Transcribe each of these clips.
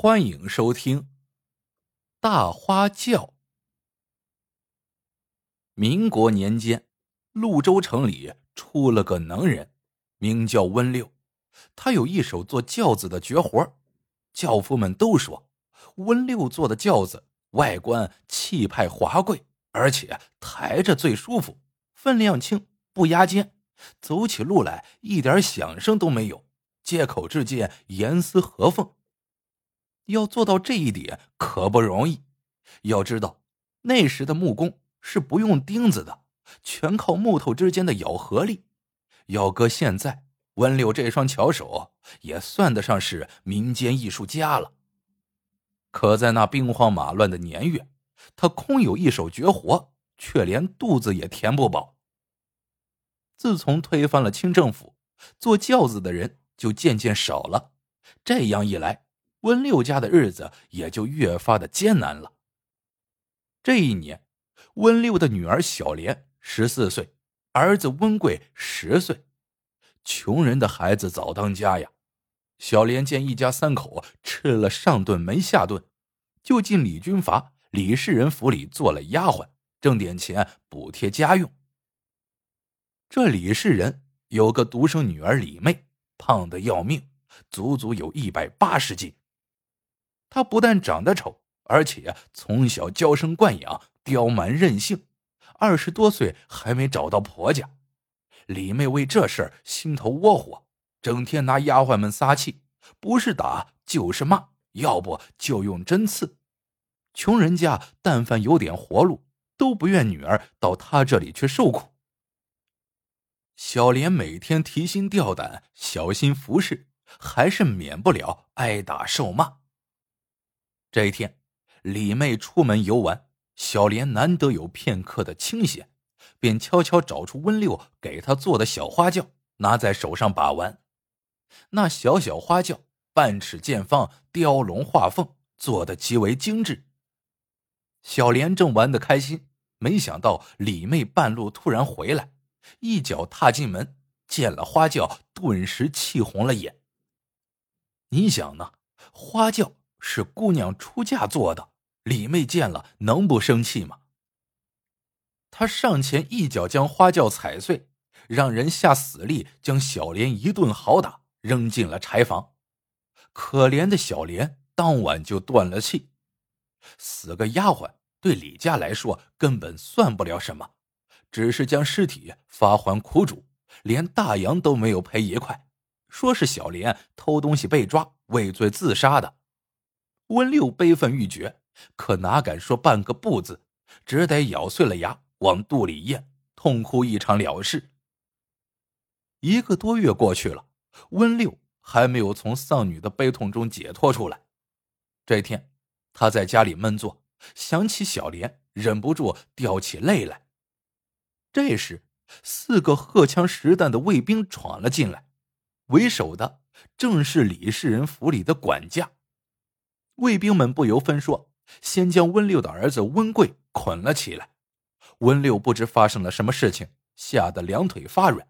欢迎收听《大花轿》。民国年间，潞州城里出了个能人，名叫温六。他有一手做轿子的绝活，轿夫们都说温六做的轿子外观气派华贵，而且抬着最舒服，分量轻，不压肩，走起路来一点响声都没有，接口之间严丝合缝。要做到这一点可不容易。要知道，那时的木工是不用钉子的，全靠木头之间的咬合力。要搁现在，温六这双巧手也算得上是民间艺术家了。可在那兵荒马乱的年月，他空有一手绝活，却连肚子也填不饱。自从推翻了清政府，坐轿子的人就渐渐少了。这样一来，温六家的日子也就越发的艰难了。这一年，温六的女儿小莲十四岁，儿子温贵十岁。穷人的孩子早当家呀。小莲见一家三口吃了上顿没下顿，就进李军阀李世仁府里做了丫鬟，挣点钱补贴家用。这李世仁有个独生女儿李妹，胖的要命，足足有一百八十斤。她不但长得丑，而且从小娇生惯养，刁蛮任性。二十多岁还没找到婆家，李妹为这事儿心头窝火，整天拿丫鬟们撒气，不是打就是骂，要不就用针刺。穷人家但凡有点活路，都不愿女儿到他这里去受苦。小莲每天提心吊胆，小心服侍，还是免不了挨打受骂。这一天，李妹出门游玩，小莲难得有片刻的清闲，便悄悄找出温六给她做的小花轿，拿在手上把玩。那小小花轿半尺见方，雕龙画凤，做的极为精致。小莲正玩得开心，没想到李妹半路突然回来，一脚踏进门，见了花轿，顿时气红了眼。你想呢？花轿。是姑娘出嫁做的，李妹见了能不生气吗？他上前一脚将花轿踩碎，让人下死力将小莲一顿好打，扔进了柴房。可怜的小莲当晚就断了气。死个丫鬟对李家来说根本算不了什么，只是将尸体发还苦主，连大洋都没有赔一块，说是小莲偷东西被抓，畏罪自杀的。温六悲愤欲绝，可哪敢说半个不字，只得咬碎了牙往肚里咽，痛哭一场了事。一个多月过去了，温六还没有从丧女的悲痛中解脱出来。这天，他在家里闷坐，想起小莲，忍不住掉起泪来。这时，四个荷枪实弹的卫兵闯了进来，为首的正是李世仁府里的管家。卫兵们不由分说，先将温六的儿子温贵捆了起来。温六不知发生了什么事情，吓得两腿发软。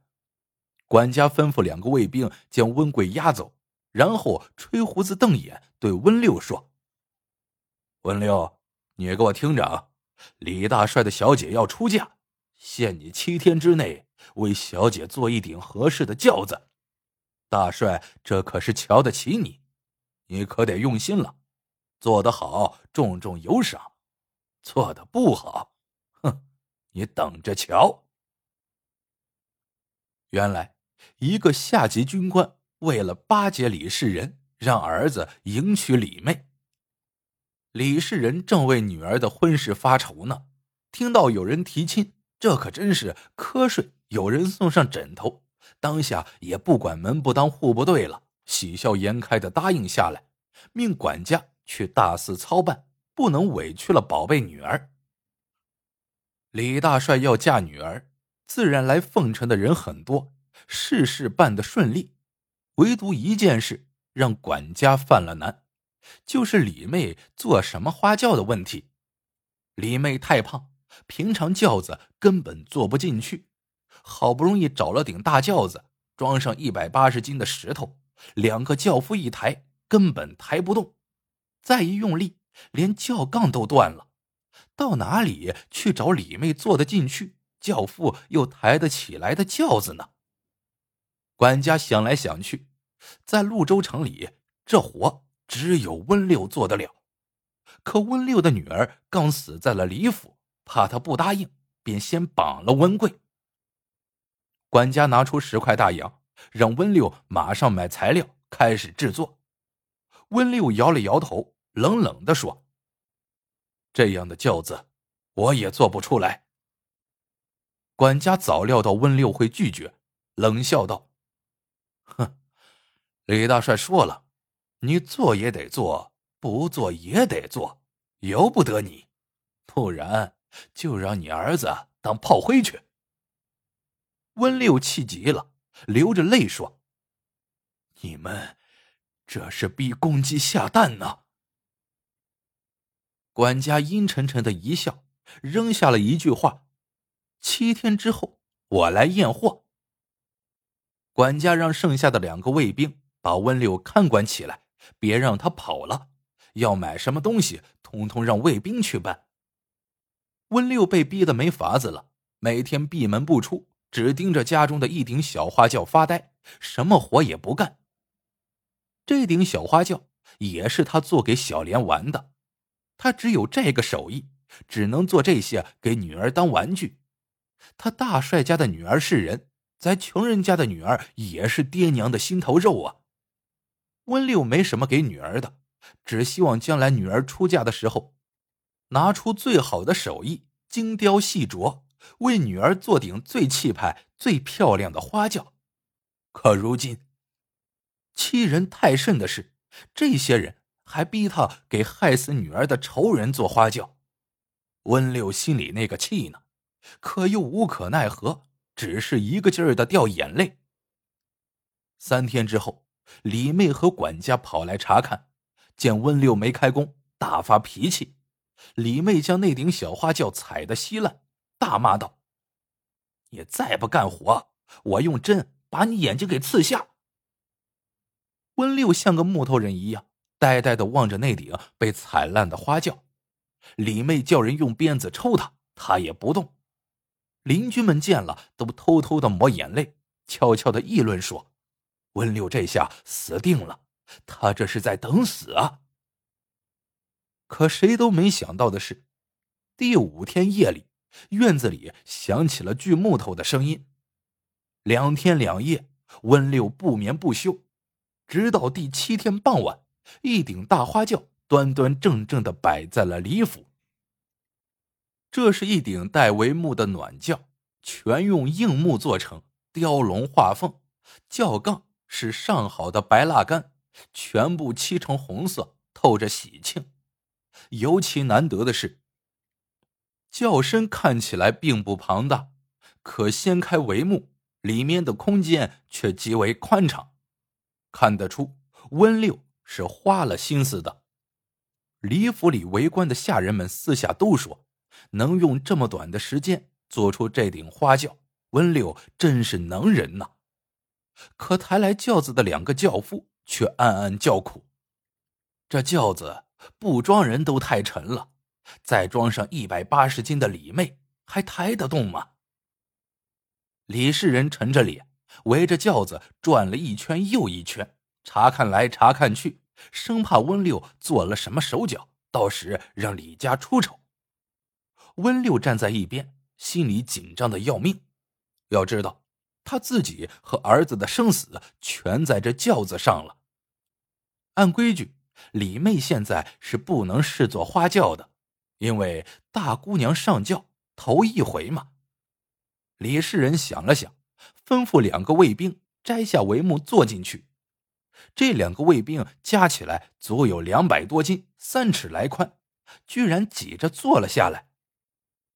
管家吩咐两个卫兵将温贵押走，然后吹胡子瞪眼，对温六说：“温六，你给我听着啊！李大帅的小姐要出嫁，限你七天之内为小姐做一顶合适的轿子。大帅这可是瞧得起你，你可得用心了。”做得好，重重有赏；做的不好，哼，你等着瞧。原来，一个下级军官为了巴结李世仁，让儿子迎娶李妹。李世仁正为女儿的婚事发愁呢，听到有人提亲，这可真是瞌睡有人送上枕头，当下也不管门不当户不对了，喜笑颜开的答应下来，命管家。去大肆操办，不能委屈了宝贝女儿。李大帅要嫁女儿，自然来奉承的人很多，事事办得顺利。唯独一件事让管家犯了难，就是李妹做什么花轿的问题。李妹太胖，平常轿子根本坐不进去，好不容易找了顶大轿子，装上一百八十斤的石头，两个轿夫一抬，根本抬不动。再一用力，连轿杠都断了。到哪里去找李妹坐得进去、轿夫又抬得起来的轿子呢？管家想来想去，在潞州城里，这活只有温六做得了。可温六的女儿刚死在了李府，怕他不答应，便先绑了温贵。管家拿出十块大洋，让温六马上买材料，开始制作。温六摇了摇头，冷冷的说：“这样的轿子，我也做不出来。”管家早料到温六会拒绝，冷笑道：“哼，李大帅说了，你做也得做，不做也得做，由不得你，不然就让你儿子当炮灰去。”温六气急了，流着泪说：“你们这是逼公鸡下蛋呢！”管家阴沉沉的一笑，扔下了一句话：“七天之后，我来验货。”管家让剩下的两个卫兵把温六看管起来，别让他跑了。要买什么东西，通通让卫兵去办。温六被逼得没法子了，每天闭门不出。只盯着家中的一顶小花轿发呆，什么活也不干。这顶小花轿也是他做给小莲玩的，他只有这个手艺，只能做这些给女儿当玩具。他大帅家的女儿是人，咱穷人家的女儿也是爹娘的心头肉啊。温六没什么给女儿的，只希望将来女儿出嫁的时候，拿出最好的手艺，精雕细琢。为女儿做顶最气派、最漂亮的花轿，可如今欺人太甚的是，这些人还逼他给害死女儿的仇人做花轿。温六心里那个气呢，可又无可奈何，只是一个劲儿的掉眼泪。三天之后，李妹和管家跑来查看，见温六没开工，大发脾气。李妹将那顶小花轿踩得稀烂。大骂道：“你再不干活，我用针把你眼睛给刺瞎！”温六像个木头人一样，呆呆的望着那顶被踩烂的花轿。李妹叫人用鞭子抽他，他也不动。邻居们见了，都偷偷的抹眼泪，悄悄的议论说：“温六这下死定了，他这是在等死啊！”可谁都没想到的是，第五天夜里。院子里响起了锯木头的声音，两天两夜，温六不眠不休，直到第七天傍晚，一顶大花轿端端正正的摆在了李府。这是一顶带帷幕的暖轿，全用硬木做成，雕龙画凤，轿杠是上好的白蜡杆，全部漆成红色，透着喜庆。尤其难得的是。轿身看起来并不庞大，可掀开帷幕，里面的空间却极为宽敞，看得出温六是花了心思的。李府里围观的下人们私下都说，能用这么短的时间做出这顶花轿，温六真是能人呐。可抬来轿子的两个轿夫却暗暗叫苦，这轿子不装人都太沉了。再装上一百八十斤的李妹，还抬得动吗？李世仁沉着脸，围着轿子转了一圈又一圈，查看来查看去，生怕温六做了什么手脚，到时让李家出丑。温六站在一边，心里紧张的要命。要知道，他自己和儿子的生死全在这轿子上了。按规矩，李妹现在是不能视作花轿的。因为大姑娘上轿头一回嘛，李世仁想了想，吩咐两个卫兵摘下帷幕坐进去。这两个卫兵加起来足有两百多斤，三尺来宽，居然挤着坐了下来。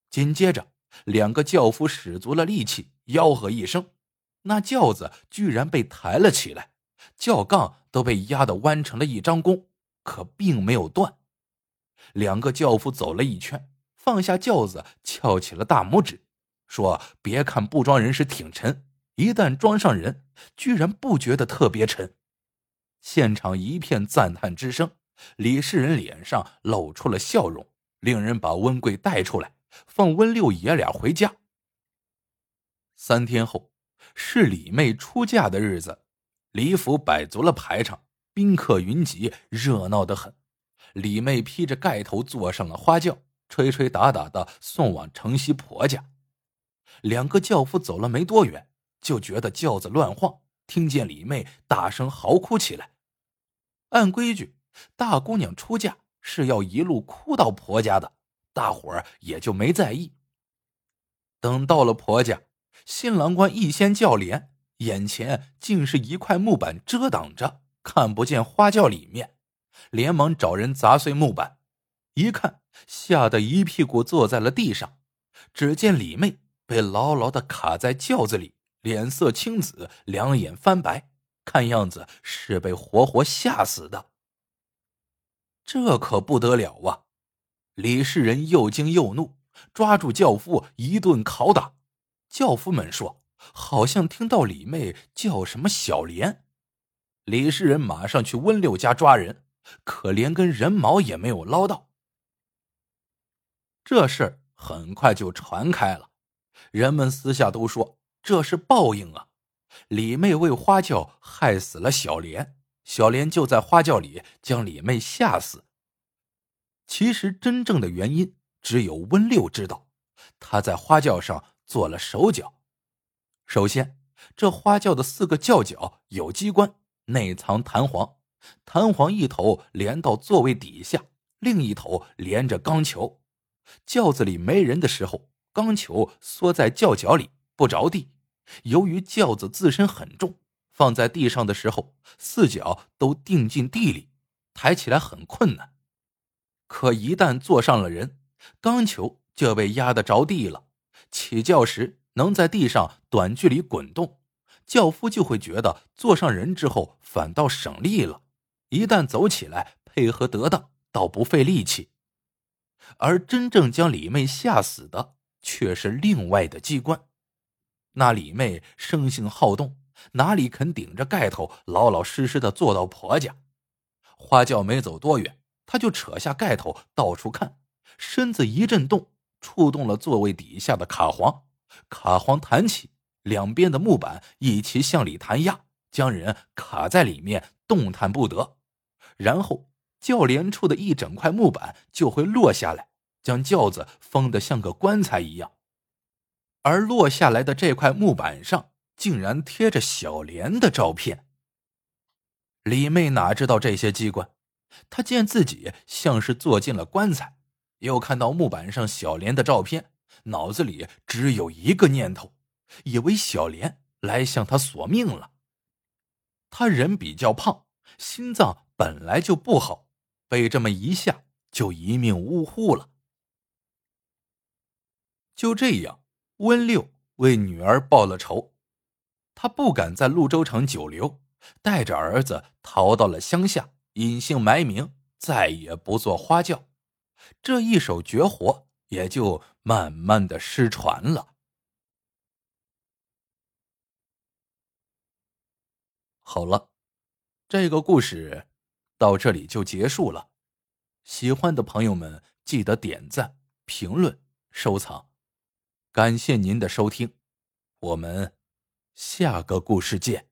紧接着，两个轿夫使足了力气，吆喝一声，那轿子居然被抬了起来，轿杠都被压得弯成了一张弓，可并没有断。两个轿夫走了一圈，放下轿子，翘起了大拇指，说：“别看不装人是挺沉，一旦装上人，居然不觉得特别沉。”现场一片赞叹之声，李世仁脸上露出了笑容，令人把温贵带出来，放温六爷俩回家。三天后，是李妹出嫁的日子，李府摆足了排场，宾客云集，热闹的很。李妹披着盖头坐上了花轿，吹吹打打的送往城西婆家。两个轿夫走了没多远，就觉得轿子乱晃，听见李妹大声嚎哭起来。按规矩，大姑娘出嫁是要一路哭到婆家的，大伙儿也就没在意。等到了婆家，新郎官一掀轿帘，眼前竟是一块木板遮挡着，看不见花轿里面。连忙找人砸碎木板，一看，吓得一屁股坐在了地上。只见李妹被牢牢的卡在轿子里，脸色青紫，两眼翻白，看样子是被活活吓死的。这可不得了啊！李世仁又惊又怒，抓住轿夫一顿拷打。轿夫们说，好像听到李妹叫什么小莲。李世仁马上去温六家抓人。可连根人毛也没有捞到，这事很快就传开了。人们私下都说这是报应啊！李妹为花轿害死了小莲，小莲就在花轿里将李妹吓死。其实真正的原因只有温六知道，他在花轿上做了手脚。首先，这花轿的四个轿脚有机关，内藏弹簧。弹簧一头连到座位底下，另一头连着钢球。轿子里没人的时候，钢球缩在轿脚里不着地。由于轿子自身很重，放在地上的时候，四脚都钉进地里，抬起来很困难。可一旦坐上了人，钢球就被压得着地了。起轿时能在地上短距离滚动，轿夫就会觉得坐上人之后反倒省力了。一旦走起来，配合得当，倒不费力气。而真正将李妹吓死的，却是另外的机关。那李妹生性好动，哪里肯顶着盖头老老实实的坐到婆家？花轿没走多远，她就扯下盖头到处看，身子一震动，触动了座位底下的卡簧，卡簧弹起，两边的木板一起向里弹压，将人卡在里面，动弹不得。然后轿帘处的一整块木板就会落下来，将轿子封得像个棺材一样。而落下来的这块木板上竟然贴着小莲的照片。李妹哪知道这些机关，她见自己像是坐进了棺材，又看到木板上小莲的照片，脑子里只有一个念头，以为小莲来向她索命了。她人比较胖，心脏。本来就不好，被这么一下，就一命呜呼了。就这样，温六为女儿报了仇，他不敢在潞州城久留，带着儿子逃到了乡下，隐姓埋名，再也不做花轿。这一手绝活也就慢慢的失传了。好了，这个故事。到这里就结束了，喜欢的朋友们记得点赞、评论、收藏，感谢您的收听，我们下个故事见。